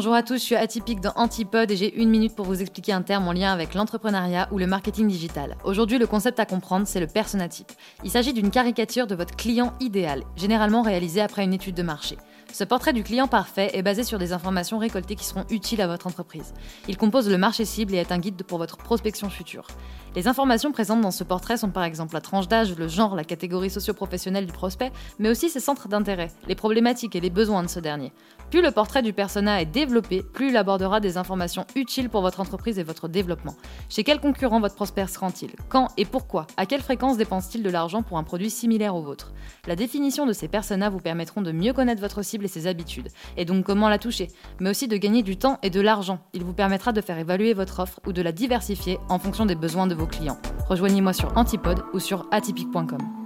Bonjour à tous, je suis atypique dans Antipode et j'ai une minute pour vous expliquer un terme en lien avec l'entrepreneuriat ou le marketing digital. Aujourd'hui, le concept à comprendre, c'est le personnatype. Il s'agit d'une caricature de votre client idéal, généralement réalisée après une étude de marché. Ce portrait du client parfait est basé sur des informations récoltées qui seront utiles à votre entreprise. Il compose le marché cible et est un guide pour votre prospection future. Les informations présentes dans ce portrait sont par exemple la tranche d'âge, le genre, la catégorie socio-professionnelle du prospect, mais aussi ses centres d'intérêt, les problématiques et les besoins de ce dernier. Plus le portrait du persona est développé, plus il abordera des informations utiles pour votre entreprise et votre développement. Chez quel concurrent votre prospect se rend-il Quand et pourquoi? À quelle fréquence dépense-t-il de l'argent pour un produit similaire au vôtre? La définition de ces personas vous permettront de mieux connaître votre cible et ses habitudes, et donc comment la toucher, mais aussi de gagner du temps et de l'argent. Il vous permettra de faire évaluer votre offre ou de la diversifier en fonction des besoins de vos clients. Rejoignez-moi sur Antipode ou sur atypique.com.